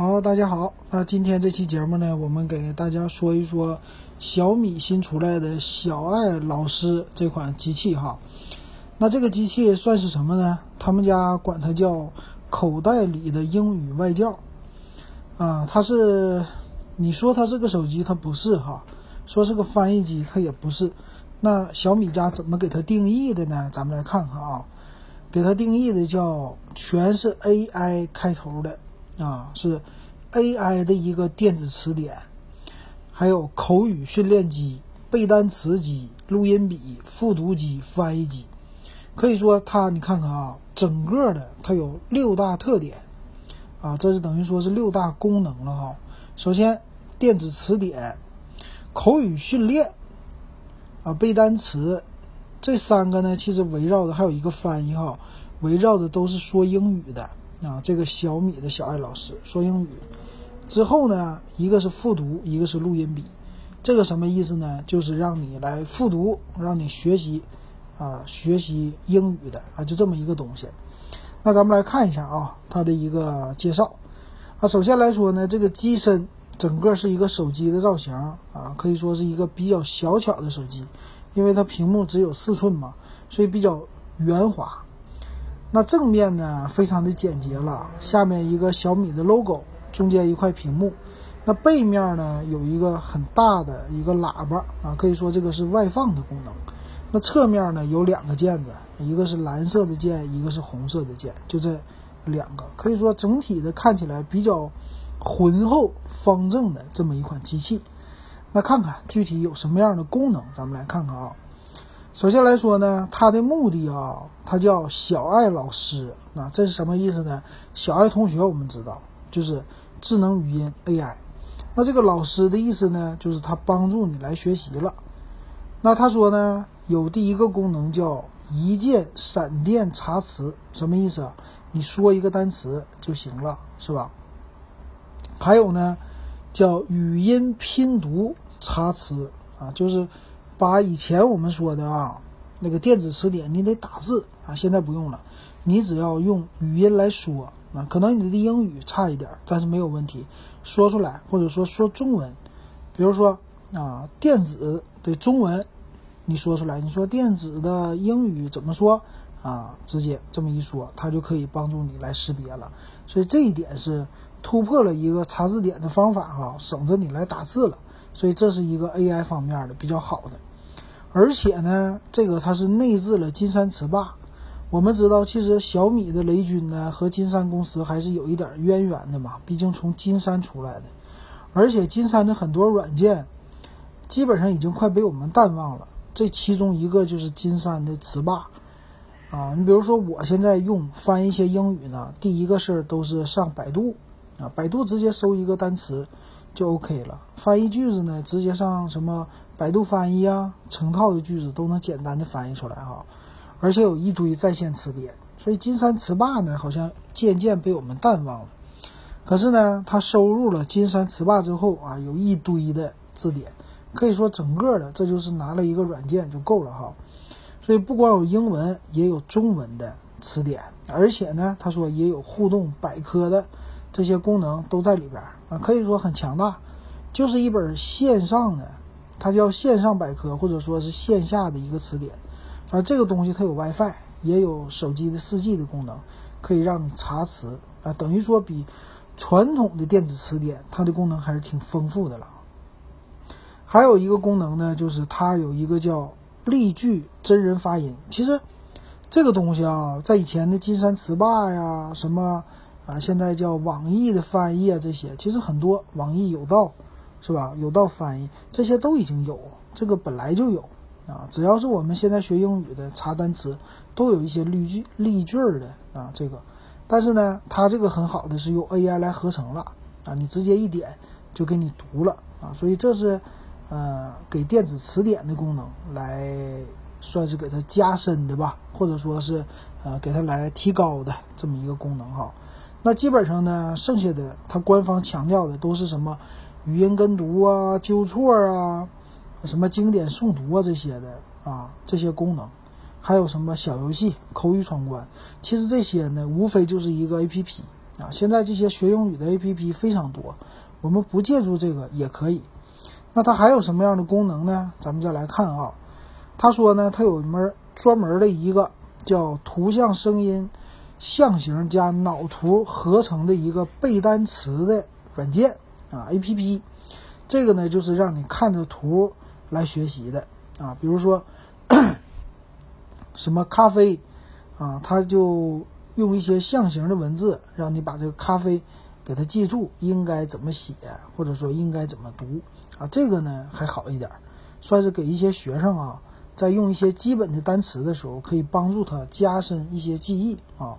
好，大家好。那今天这期节目呢，我们给大家说一说小米新出来的小爱老师这款机器哈。那这个机器算是什么呢？他们家管它叫口袋里的英语外教啊。它是，你说它是个手机，它不是哈；说是个翻译机，它也不是。那小米家怎么给它定义的呢？咱们来看看啊。给它定义的叫全是 AI 开头的。啊，是 AI 的一个电子词典，还有口语训练机、背单词机、录音笔、复读机、翻译机。可以说，它你看看啊，整个的它有六大特点啊，这是等于说是六大功能了哈。首先，电子词典、口语训练啊、背单词，这三个呢，其实围绕的还有一个翻译哈，围绕的都是说英语的。啊，这个小米的小爱老师说英语之后呢，一个是复读，一个是录音笔。这个什么意思呢？就是让你来复读，让你学习啊，学习英语的啊，就这么一个东西。那咱们来看一下啊，它的一个介绍啊。首先来说呢，这个机身整个是一个手机的造型啊，可以说是一个比较小巧的手机，因为它屏幕只有四寸嘛，所以比较圆滑。那正面呢，非常的简洁了，下面一个小米的 logo，中间一块屏幕。那背面呢，有一个很大的一个喇叭啊，可以说这个是外放的功能。那侧面呢，有两个键子，一个是蓝色的键，一个是红色的键，就这两个。可以说整体的看起来比较浑厚方正的这么一款机器。那看看具体有什么样的功能，咱们来看看啊。首先来说呢，它的目的啊，它叫小爱老师，那这是什么意思呢？小爱同学，我们知道就是智能语音 AI。那这个老师的意思呢，就是他帮助你来学习了。那他说呢，有第一个功能叫一键闪电查词，什么意思啊？你说一个单词就行了，是吧？还有呢，叫语音拼读查词啊，就是。把以前我们说的啊，那个电子词典你得打字啊，现在不用了，你只要用语音来说啊，可能你的英语差一点，但是没有问题，说出来或者说说中文，比如说啊，电子的中文你说出来，你说电子的英语怎么说啊？直接这么一说，它就可以帮助你来识别了。所以这一点是突破了一个查字典的方法哈，省着你来打字了。所以这是一个 AI 方面的比较好的。而且呢，这个它是内置了金山词霸。我们知道，其实小米的雷军呢和金山公司还是有一点渊源的嘛，毕竟从金山出来的。而且金山的很多软件，基本上已经快被我们淡忘了。这其中一个就是金山的词霸啊。你比如说，我现在用翻一些英语呢，第一个事儿都是上百度啊，百度直接搜一个单词就 OK 了。翻译句子呢，直接上什么？百度翻译啊，成套的句子都能简单的翻译出来哈，而且有一堆在线词典，所以金山词霸呢好像渐渐被我们淡忘了。可是呢，它收入了金山词霸之后啊，有一堆的字典，可以说整个的这就是拿了一个软件就够了哈。所以不光有英文，也有中文的词典，而且呢，他说也有互动百科的这些功能都在里边啊，可以说很强大，就是一本线上的。它叫线上百科，或者说是线下的一个词典。啊，这个东西它有 WiFi，也有手机的 4G 的功能，可以让你查词啊，等于说比传统的电子词典它的功能还是挺丰富的了。还有一个功能呢，就是它有一个叫例句真人发音。其实这个东西啊，在以前的金山词霸呀，什么啊，现在叫网易的翻译啊，这些其实很多，网易有道。是吧？有道翻译这些都已经有，这个本来就有啊。只要是我们现在学英语的查单词，都有一些例句例句儿的啊。这个，但是呢，它这个很好的是用 AI 来合成了啊，你直接一点就给你读了啊。所以这是呃给电子词典的功能来算是给它加深的吧，或者说是呃给它来提高的这么一个功能哈。那基本上呢，剩下的它官方强调的都是什么？语音跟读啊，纠错啊，什么经典诵读啊这些的啊，这些功能，还有什么小游戏、口语闯关，其实这些呢，无非就是一个 A P P 啊。现在这些学英语的 APP 非常多，我们不借助这个也可以。那它还有什么样的功能呢？咱们再来看啊。他说呢，它有一门专门的一个叫图像、声音、象形加脑图合成的一个背单词的软件啊 APP。这个呢，就是让你看着图来学习的啊。比如说什么咖啡啊，它就用一些象形的文字，让你把这个咖啡给它记住，应该怎么写，或者说应该怎么读啊。这个呢还好一点，算是给一些学生啊。在用一些基本的单词的时候，可以帮助他加深一些记忆啊。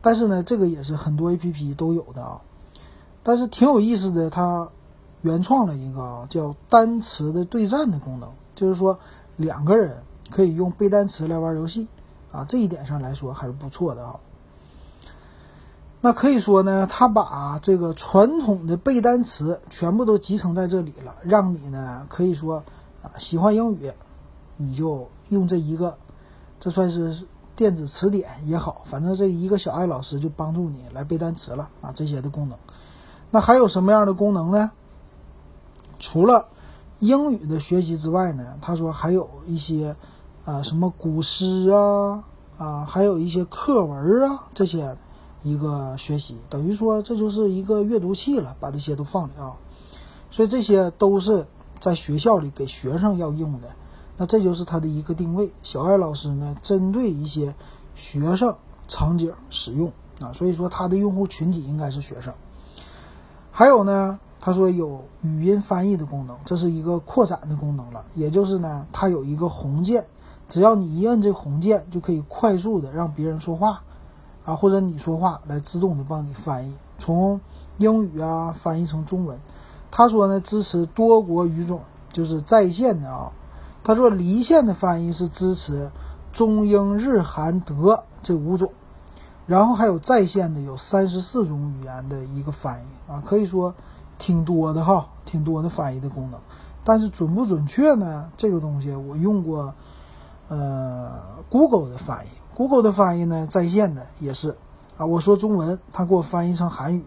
但是呢，这个也是很多 A P P 都有的啊。但是挺有意思的，它原创了一个啊叫单词的对战的功能，就是说两个人可以用背单词来玩游戏啊。这一点上来说还是不错的啊。那可以说呢，他把这个传统的背单词全部都集成在这里了，让你呢可以说啊喜欢英语。你就用这一个，这算是电子词典也好，反正这一个小爱老师就帮助你来背单词了啊，这些的功能。那还有什么样的功能呢？除了英语的学习之外呢，他说还有一些啊什么古诗啊啊，还有一些课文啊这些一个学习，等于说这就是一个阅读器了，把这些都放里啊。所以这些都是在学校里给学生要用的。那这就是它的一个定位。小爱老师呢，针对一些学生场景使用啊，所以说它的用户群体应该是学生。还有呢，他说有语音翻译的功能，这是一个扩展的功能了。也就是呢，它有一个红键，只要你一摁这红键，就可以快速的让别人说话啊，或者你说话来自动的帮你翻译，从英语啊翻译成中文。他说呢，支持多国语种，就是在线的啊。他说，离线的翻译是支持中英日韩德这五种，然后还有在线的有三十四种语言的一个翻译啊，可以说挺多的哈，挺多的翻译的功能。但是准不准确呢？这个东西我用过，呃，Google 的翻译，Google 的翻译呢，在线的也是啊，我说中文，他给我翻译成韩语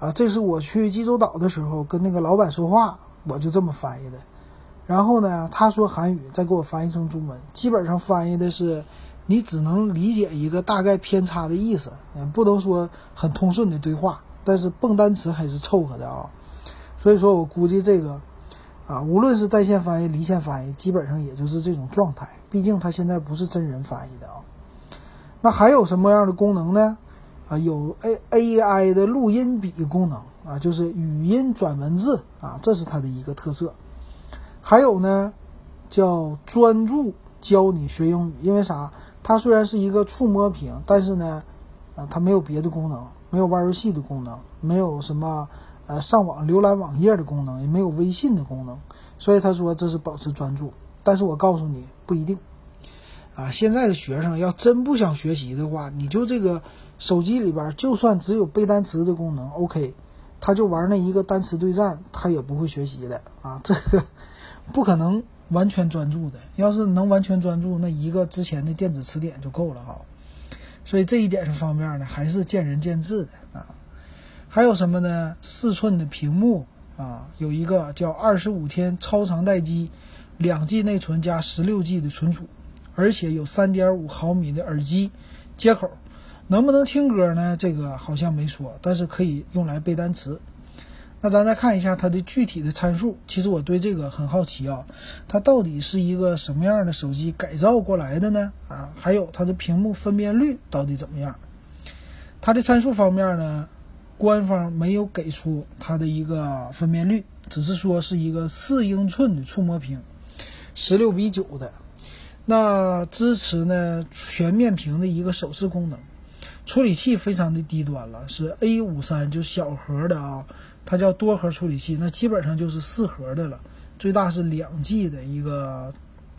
啊，这是我去济州岛的时候跟那个老板说话，我就这么翻译的。然后呢，他说韩语，再给我翻译成中文，基本上翻译的是，你只能理解一个大概偏差的意思，嗯，不能说很通顺的对话，但是蹦单词还是凑合的啊。所以说我估计这个，啊，无论是在线翻译、离线翻译，基本上也就是这种状态。毕竟它现在不是真人翻译的啊。那还有什么样的功能呢？啊，有 A A I 的录音笔功能啊，就是语音转文字啊，这是它的一个特色。还有呢，叫专注教你学英语，因为啥？它虽然是一个触摸屏，但是呢，啊，它没有别的功能，没有玩游戏的功能，没有什么呃上网浏览网页的功能，也没有微信的功能，所以他说这是保持专注。但是我告诉你，不一定。啊，现在的学生要真不想学习的话，你就这个手机里边，就算只有背单词的功能，OK，他就玩那一个单词对战，他也不会学习的啊，这个。不可能完全专注的，要是能完全专注，那一个之前的电子词典就够了哈。所以这一点上方面呢，还是见仁见智的啊。还有什么呢？四寸的屏幕啊，有一个叫二十五天超长待机，两 G 内存加十六 G 的存储，而且有三点五毫米的耳机接口，能不能听歌呢？这个好像没说，但是可以用来背单词。那咱再看一下它的具体的参数，其实我对这个很好奇啊，它到底是一个什么样的手机改造过来的呢？啊，还有它的屏幕分辨率到底怎么样？它的参数方面呢，官方没有给出它的一个分辨率，只是说是一个四英寸的触摸屏，十六比九的，那支持呢全面屏的一个手势功能，处理器非常的低端了，是 A 五三就小核的啊。它叫多核处理器，那基本上就是四核的了，最大是两 G 的一个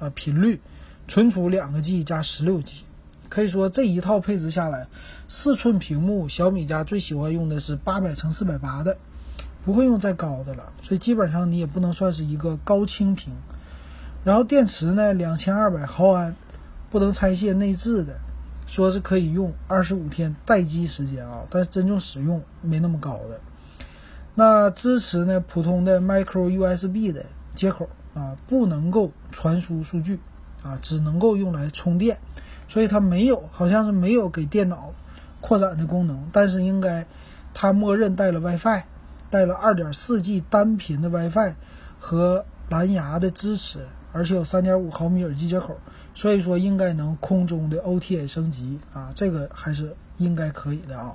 呃频率，存储两个 G 加十六 G，可以说这一套配置下来，四寸屏幕，小米家最喜欢用的是八百乘四百八的，不会用再高的了，所以基本上你也不能算是一个高清屏。然后电池呢，两千二百毫安，不能拆卸内置的，说是可以用二十五天待机时间啊，但是真正使用没那么高的。那支持呢普通的 micro USB 的接口啊，不能够传输数据啊，只能够用来充电，所以它没有，好像是没有给电脑扩展的功能，但是应该它默认带了 WiFi，带了 2.4G 单频的 WiFi 和蓝牙的支持，而且有3.5毫米耳机接口，所以说应该能空中的 OTA 升级啊，这个还是应该可以的啊。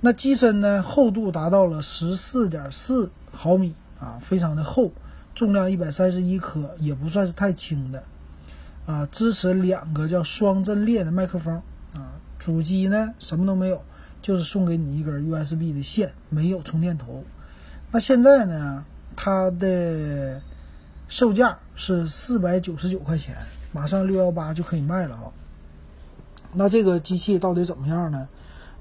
那机身呢，厚度达到了十四点四毫米啊，非常的厚，重量一百三十一克，也不算是太轻的啊。支持两个叫双阵列的麦克风啊。主机呢什么都没有，就是送给你一根 USB 的线，没有充电头。那现在呢，它的售价是四百九十九块钱，马上六幺八就可以卖了啊。那这个机器到底怎么样呢？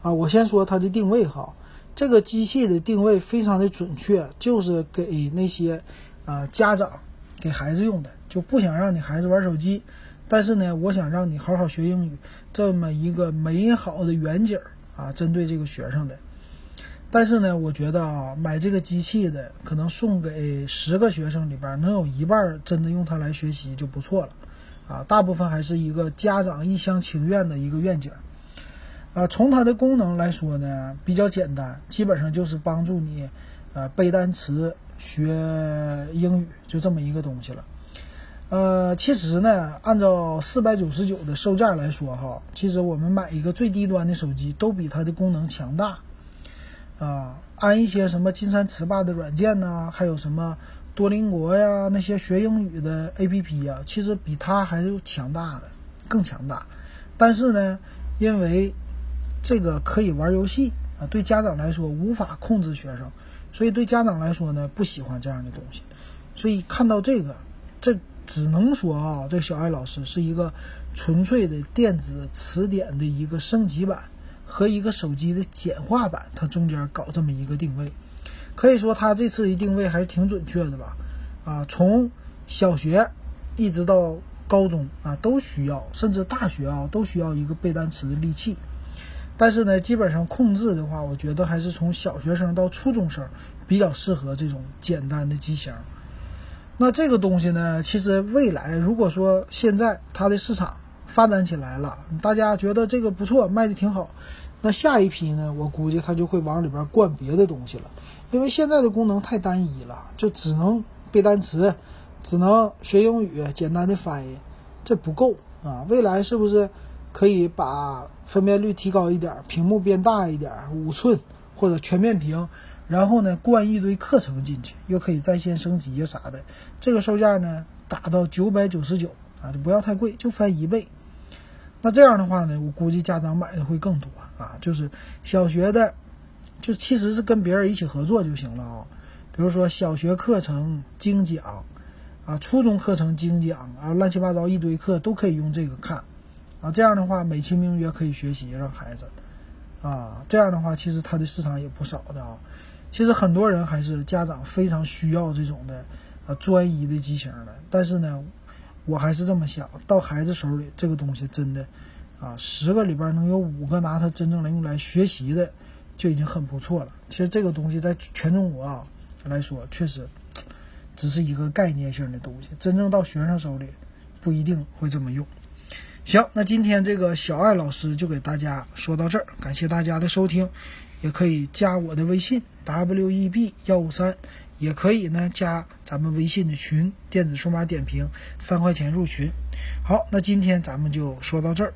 啊，我先说它的定位哈，这个机器的定位非常的准确，就是给那些啊家长给孩子用的，就不想让你孩子玩手机，但是呢，我想让你好好学英语，这么一个美好的远景啊，针对这个学生的。但是呢，我觉得啊，买这个机器的可能送给十个学生里边，能有一半真的用它来学习就不错了，啊，大部分还是一个家长一厢情愿的一个愿景。啊，从它的功能来说呢，比较简单，基本上就是帮助你，呃，背单词、学英语，就这么一个东西了。呃，其实呢，按照四百九十九的售价来说，哈，其实我们买一个最低端的手机都比它的功能强大。啊，安一些什么金山词霸的软件呐，还有什么多邻国呀，那些学英语的 APP 呀，其实比它还是强大的，更强大。但是呢，因为这个可以玩游戏啊，对家长来说无法控制学生，所以对家长来说呢不喜欢这样的东西，所以看到这个，这只能说啊，这小爱老师是一个纯粹的电子词典的一个升级版和一个手机的简化版，它中间搞这么一个定位，可以说它这次的定位还是挺准确的吧？啊，从小学一直到高中啊都需要，甚至大学啊都需要一个背单词的利器。但是呢，基本上控制的话，我觉得还是从小学生到初中生比较适合这种简单的机型。那这个东西呢，其实未来如果说现在它的市场发展起来了，大家觉得这个不错，卖的挺好，那下一批呢，我估计它就会往里边灌别的东西了，因为现在的功能太单一了，就只能背单词，只能学英语，简单的翻译，这不够啊。未来是不是可以把？分辨率提高一点，屏幕变大一点，五寸或者全面屏，然后呢，灌一堆课程进去，又可以在线升级呀啥的。这个售价呢，打到九百九十九啊，就不要太贵，就翻一倍。那这样的话呢，我估计家长买的会更多啊。就是小学的，就其实是跟别人一起合作就行了啊。比如说小学课程精讲啊，初中课程精讲啊，乱七八糟一堆课都可以用这个看。啊，这样的话美其名曰可以学习，让孩子，啊，这样的话其实它的市场也不少的啊。其实很多人还是家长非常需要这种的啊专一的机型的。但是呢，我还是这么想到孩子手里这个东西真的啊，十个里边能有五个拿它真正来用来学习的，就已经很不错了。其实这个东西在全中国啊来说，确实只是一个概念性的东西，真正到学生手里不一定会这么用。行，那今天这个小爱老师就给大家说到这儿，感谢大家的收听，也可以加我的微信 w e b 幺五三，也可以呢加咱们微信的群，电子数码点评三块钱入群。好，那今天咱们就说到这儿。